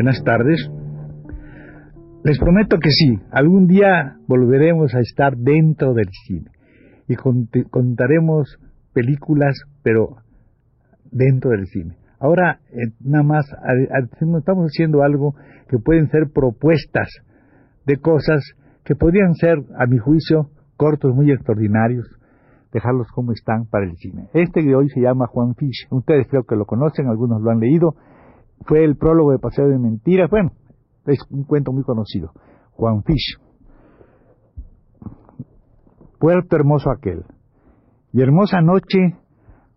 Buenas tardes. Les prometo que sí, algún día volveremos a estar dentro del cine y contaremos películas, pero dentro del cine. Ahora, eh, nada más, estamos haciendo algo que pueden ser propuestas de cosas que podrían ser, a mi juicio, cortos muy extraordinarios, dejarlos como están para el cine. Este de hoy se llama Juan Fish. Ustedes creo que lo conocen, algunos lo han leído. Fue el prólogo de Paseo de Mentiras. Bueno, es un cuento muy conocido. Juan Fish. Puerto hermoso aquel. Y hermosa noche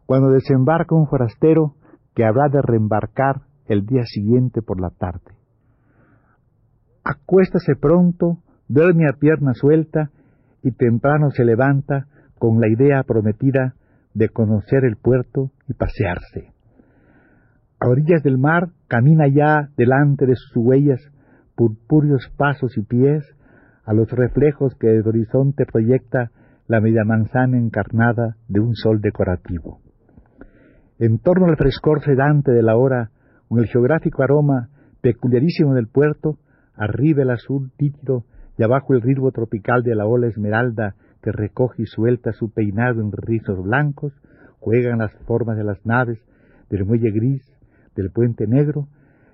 cuando desembarca un forastero que habrá de reembarcar el día siguiente por la tarde. Acuéstase pronto, duerme a pierna suelta y temprano se levanta con la idea prometida de conocer el puerto y pasearse. A orillas del mar camina ya delante de sus huellas purpúreos pasos y pies a los reflejos que el horizonte proyecta la media manzana encarnada de un sol decorativo. En torno al frescor sedante de la hora, con el geográfico aroma peculiarísimo del puerto, arriba el azul títido y abajo el ritmo tropical de la ola esmeralda que recoge y suelta su peinado en rizos blancos, juegan las formas de las naves, del muelle gris, del puente negro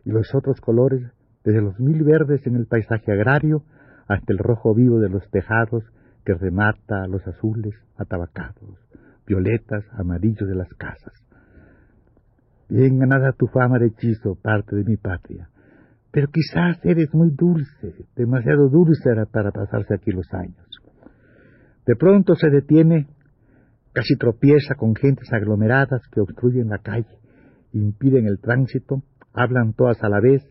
y los otros colores, desde los mil verdes en el paisaje agrario hasta el rojo vivo de los tejados que remata los azules atabacados, violetas, amarillos de las casas. Bien ganada tu fama de hechizo, parte de mi patria, pero quizás eres muy dulce, demasiado dulce para pasarse aquí los años. De pronto se detiene, casi tropieza con gentes aglomeradas que obstruyen la calle, impiden el tránsito, hablan todas a la vez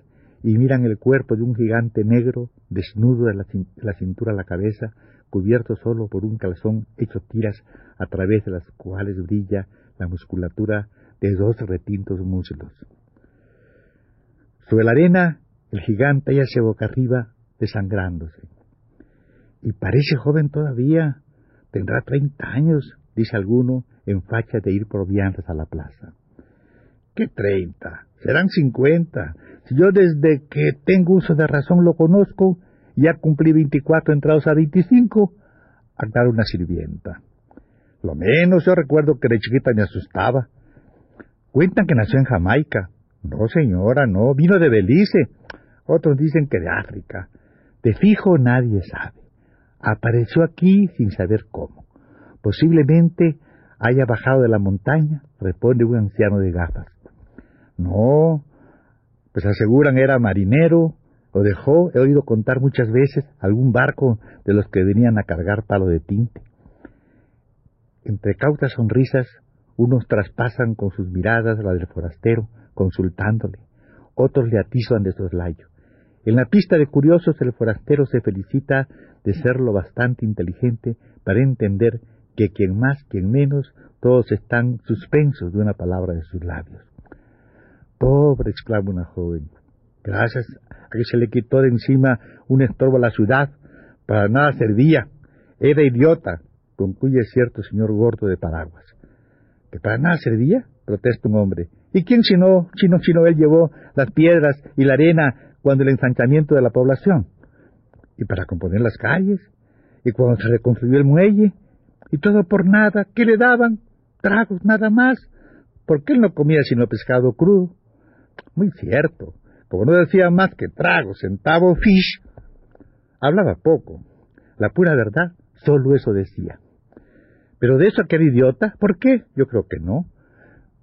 y miran el cuerpo de un gigante negro, desnudo de la cintura a la cabeza, cubierto solo por un calzón hecho tiras a través de las cuales brilla la musculatura de dos retintos muslos. Sobre la arena, el gigante yace boca arriba, desangrándose. Y parece joven todavía, tendrá treinta años, dice alguno, en facha de ir por viandas a la plaza. ¿Qué treinta? Serán cincuenta. Si yo desde que tengo uso de razón lo conozco, ya cumplí 24 entrados a 25, dar una sirvienta. Lo menos yo recuerdo que de chiquita me asustaba. Cuentan que nació en Jamaica. No, señora, no, vino de Belice. Otros dicen que de África. De fijo nadie sabe. Apareció aquí sin saber cómo. Posiblemente haya bajado de la montaña, responde un anciano de gafas. No, pues aseguran era marinero lo dejó, he oído contar muchas veces, algún barco de los que venían a cargar palo de tinte. Entre cautas sonrisas, unos traspasan con sus miradas la del forastero, consultándole, otros le atizan de soslayo. En la pista de curiosos el forastero se felicita de ser lo bastante inteligente para entender que quien más, quien menos, todos están suspensos de una palabra de sus labios. Pobre, exclama una joven, gracias a que se le quitó de encima un estorbo a la ciudad, para nada servía, era idiota, concluye cierto señor gordo de paraguas. ¿Que para nada servía? protesta un hombre. ¿Y quién sino, sino, sino él llevó las piedras y la arena cuando el ensanchamiento de la población? Y para componer las calles, y cuando se reconstruyó el muelle, y todo por nada, ¿qué le daban? Tragos nada más, porque él no comía sino pescado crudo. Muy cierto, como no decía más que trago, centavo, fish, hablaba poco. La pura verdad, solo eso decía. Pero de eso aquel idiota, ¿por qué? Yo creo que no.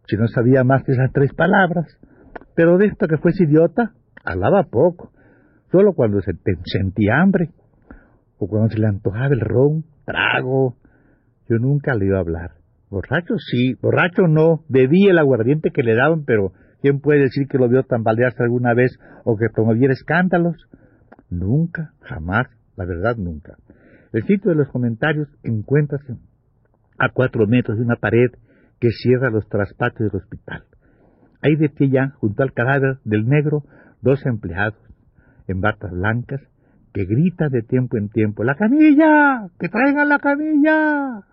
Si no sabía más que esas tres palabras. Pero de esto que fuese idiota, hablaba poco. Solo cuando se sentía hambre. O cuando se le antojaba el ron, trago. Yo nunca le iba a hablar. Borracho sí, borracho no. Bebí el aguardiente que le daban, pero ¿quién puede decir que lo vio tambalearse alguna vez o que promoviera escándalos? Nunca, jamás, la verdad nunca. El sitio de los comentarios encuéntrase a cuatro metros de una pared que cierra los traspatios del hospital. Hay de pie ya, junto al cadáver del negro, dos empleados en batas blancas que gritan de tiempo en tiempo, ¡La camilla! ¡Que traigan la camilla!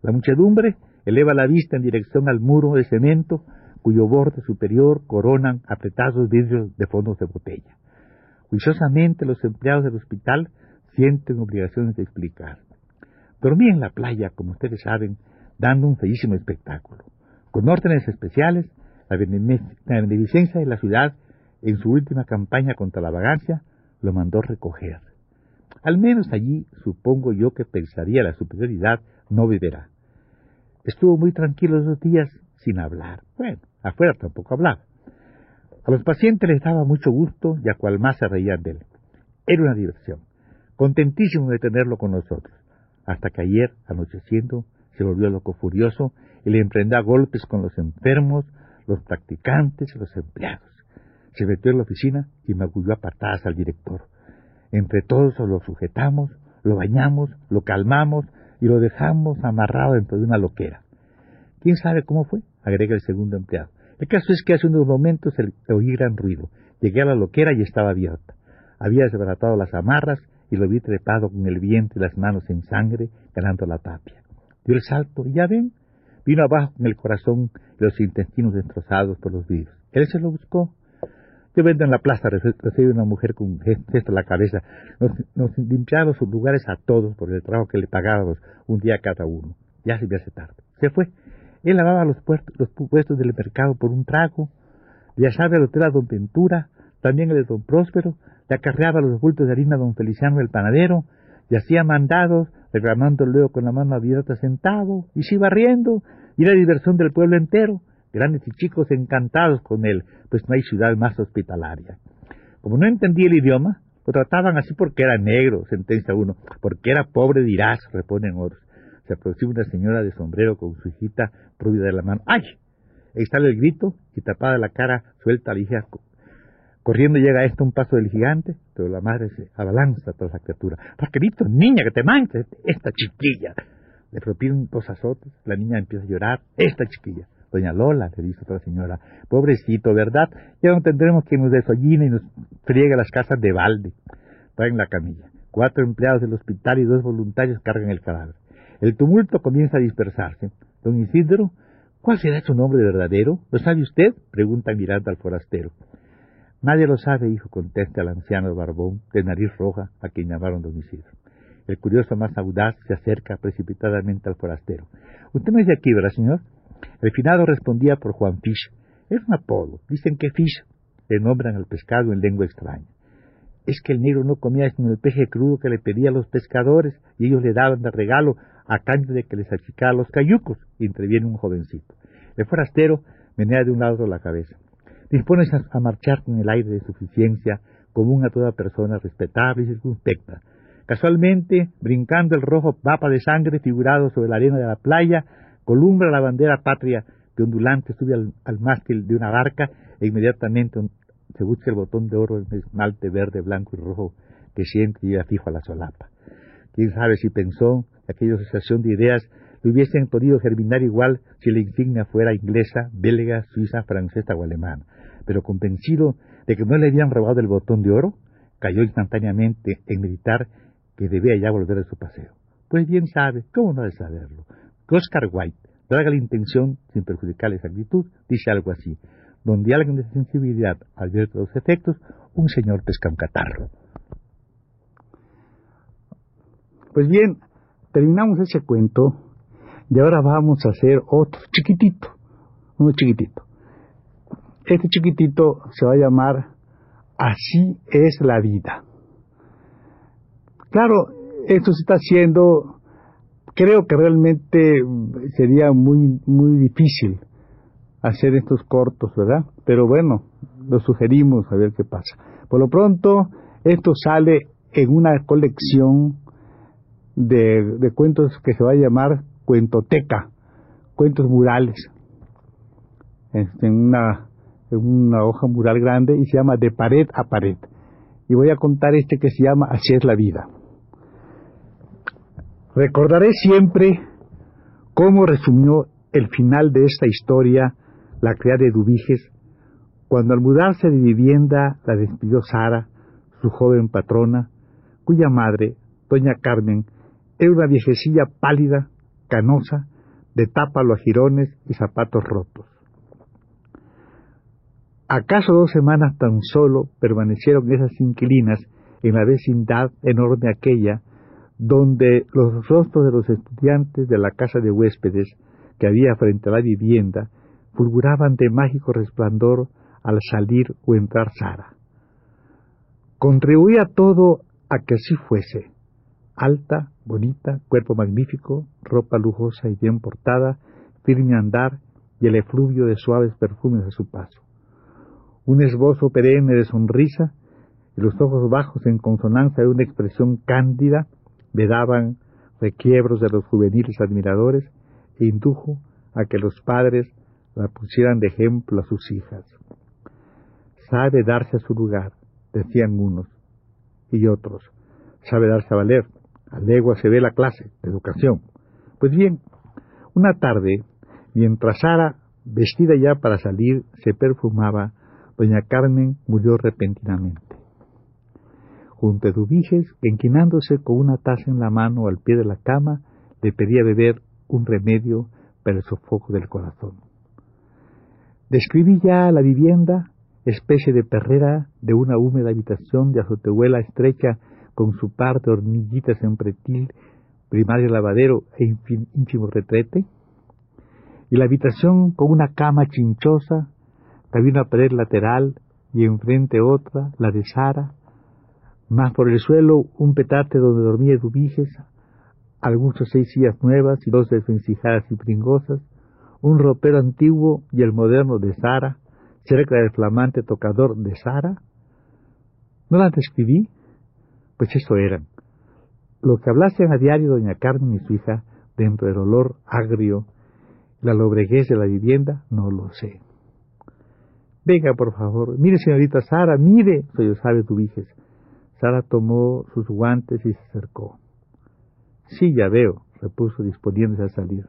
La muchedumbre eleva la vista en dirección al muro de cemento cuyo borde superior coronan apretados vidrios de fondos de botella. Juiciosamente los empleados del hospital sienten obligaciones de explicar. Dormí en la playa, como ustedes saben, dando un feísimo espectáculo. Con órdenes especiales, la beneficencia de la ciudad, en su última campaña contra la vagancia, lo mandó recoger. Al menos allí supongo yo que pensaría la superioridad no beberá. Estuvo muy tranquilo esos días sin hablar. Bueno, afuera tampoco hablaba. A los pacientes les daba mucho gusto y a cual más se reían de él. Era una diversión. Contentísimo de tenerlo con nosotros. Hasta que ayer, anocheciendo, se volvió loco furioso y le emprendió a golpes con los enfermos, los practicantes y los empleados. Se metió en la oficina y magulló a patadas al director. Entre todos lo sujetamos, lo bañamos, lo calmamos y lo dejamos amarrado dentro de una loquera. ¿Quién sabe cómo fue? Agrega el segundo empleado. El caso es que hace unos momentos oí gran ruido. Llegué a la loquera y estaba abierta. Había desbaratado las amarras y lo vi trepado con el vientre y las manos en sangre, ganando la tapia. Dio el salto y ya ven, vino abajo con el corazón y los intestinos destrozados por los virus. Él se lo buscó. Yo vendo en la plaza, recibí una mujer con un gesto en la cabeza. Nos, nos limpiaba sus lugares a todos por el trabajo que le pagábamos un día cada uno. Ya se me hace tarde. Se fue. Él lavaba los, puestos, del mercado por un trago. Sabe al hotel a don Ventura, también el de don Próspero, le acarreaba los bultos de harina a don Feliciano el panadero, y hacía mandados, reclamando luego con la mano abierta sentado, y se iba riendo, y era diversión del pueblo entero, grandes y chicos encantados con él, pues no hay ciudad más hospitalaria. Como no entendía el idioma, lo trataban así porque era negro, sentencia uno, porque era pobre dirás, reponen otros. Se aproxima una señora de sombrero con su hijita rubia de la mano. ¡Ay! Ahí sale el grito y tapada la cara suelta la hija Corriendo llega a esto un paso del gigante, pero la madre se abalanza tras la criatura. Raquelito, niña, que te manches, esta chiquilla. Le propiden dos azotes, la niña empieza a llorar, esta chiquilla. Doña Lola, le dice otra señora, pobrecito, ¿verdad? Ya no tendremos que nos desolline y nos friegue las casas de balde. Traen la camilla. Cuatro empleados del hospital y dos voluntarios cargan el cadáver. El tumulto comienza a dispersarse. Don Isidro, ¿cuál será su nombre verdadero? ¿Lo sabe usted? pregunta mirando al forastero. Nadie lo sabe, hijo, contesta el anciano barbón, de nariz roja, a quien llamaron don Isidro. El curioso más audaz se acerca precipitadamente al forastero. Usted no es de aquí, ¿verdad, señor? El finado respondía por Juan Fish. Es un apodo. Dicen que Fish le nombran al pescado en lengua extraña. Es que el negro no comía sino el peje crudo que le pedía a los pescadores y ellos le daban de regalo a cambio de que les achicara los cayucos. Interviene un jovencito. El forastero menea de un lado la cabeza dispones a, marchar con el aire de suficiencia común a toda persona respetable y circunspecta. Casualmente, brincando el rojo mapa de sangre figurado sobre la arena de la playa, columbra la bandera patria que ondulante sube al, mástil de una barca e inmediatamente se busca el botón de oro en esmalte verde, blanco y rojo que siempre lleva fijo a la solapa. Quién sabe si pensó aquella asociación de ideas le hubiesen podido germinar igual si la insignia fuera inglesa, belga, suiza, francesa o alemana pero convencido de que no le habían robado el botón de oro, cayó instantáneamente en meditar que debía ya volver a su paseo. Pues bien sabe, ¿cómo no de saberlo? Oscar White, traga la intención sin perjudicar la exactitud, dice algo así. Donde alguien de sensibilidad advierte los efectos, un señor pesca un catarro. Pues bien, terminamos ese cuento y ahora vamos a hacer otro chiquitito, uno chiquitito. Este chiquitito se va a llamar Así es la vida. Claro, esto se está haciendo, creo que realmente sería muy, muy difícil hacer estos cortos, ¿verdad? Pero bueno, lo sugerimos a ver qué pasa. Por lo pronto, esto sale en una colección de, cuentos que se va a llamar Cuentoteca, cuentos murales en una, en una hoja mural grande y se llama De pared a pared. Y voy a contar este que se llama Así es la vida. Recordaré siempre cómo resumió el final de esta historia la criada de Dubiges, cuando al mudarse de vivienda la despidió Sara, su joven patrona, cuya madre, doña Carmen, era una viejecilla pálida, canosa, de tápalo a jirones y zapatos rotos. ¿Acaso dos semanas tan solo permanecieron esas inquilinas en la vecindad enorme aquella, donde los rostros de los estudiantes de la casa de huéspedes que había frente a la vivienda fulguraban de mágico resplandor al salir o entrar Sara? Contribuía todo a que así fuese. Alta, bonita, cuerpo magnífico, ropa lujosa y bien portada, firme andar y el efluvio de suaves perfumes a su paso un esbozo perenne de sonrisa y los ojos bajos en consonancia de una expresión cándida le daban requiebros de los juveniles admiradores e indujo a que los padres la pusieran de ejemplo a sus hijas. Sabe darse a su lugar, decían unos, y otros, sabe darse a valer, a legua se ve la clase, de educación. Pues bien, una tarde, mientras Sara, vestida ya para salir, se perfumaba, doña Carmen murió repentinamente. Junto a Dubiges, enquinándose con una taza en la mano al pie de la cama, le pedía beber un remedio para el sofoco del corazón. Describí ya la vivienda, especie de perrera de una húmeda habitación de azotehuela estrecha con su par de hornillitas en pretil, primario lavadero e ínfimo retrete, y la habitación con una cama chinchosa, había una pared lateral y enfrente otra, la de Sara, más por el suelo un petate donde dormía Dubiges, algunas seis sillas nuevas y dos desvencijadas y pringosas, un ropero antiguo y el moderno de Sara, cerca del flamante tocador de Sara. ¿No la describí? Pues eso eran. Lo que hablasen a diario doña Carmen y su hija dentro del olor agrio, la lobreguez de la vivienda, no lo sé. Venga, por favor. Mire, señorita Sara, mire, soy sabe Dubiges. Sara tomó sus guantes y se acercó. Sí, ya veo, repuso disponiéndose a salir.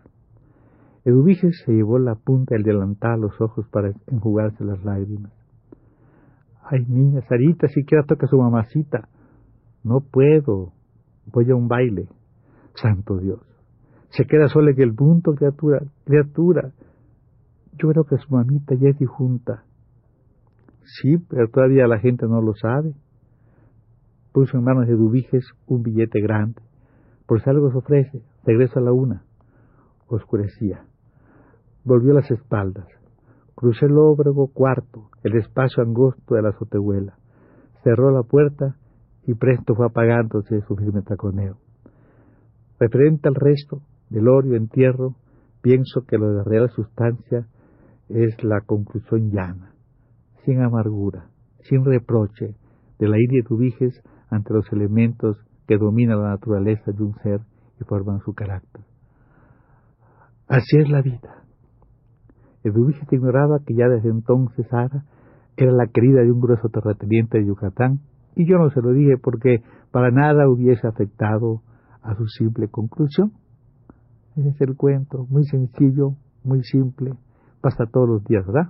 Eduviges se llevó la punta del delantal a los ojos para enjugarse las lágrimas. Ay, niña, Sarita, siquiera toca a su mamacita. No puedo. Voy a un baile. Santo Dios. Se queda sola en el punto, criatura, criatura. Yo creo que su mamita ya es dijunta. Sí, pero todavía la gente no lo sabe. Puso en manos de Dubiges un billete grande. Por si algo se ofrece, regreso a la una. Oscurecía. Volvió las espaldas. Crucé el lóbrego cuarto, el espacio angosto de la azotehuela. Cerró la puerta y presto fue apagándose su firme taconeo. Referente al resto, velorio, entierro, pienso que lo de real sustancia es la conclusión llana sin amargura, sin reproche, de la iria Eduviges ante los elementos que dominan la naturaleza de un ser y forman su carácter. Así es la vida. Eduviges ignoraba que ya desde entonces Sara era la querida de un grueso terrateniente de Yucatán, y yo no se lo dije porque para nada hubiese afectado a su simple conclusión. Ese es el cuento, muy sencillo, muy simple, pasa todos los días, ¿verdad?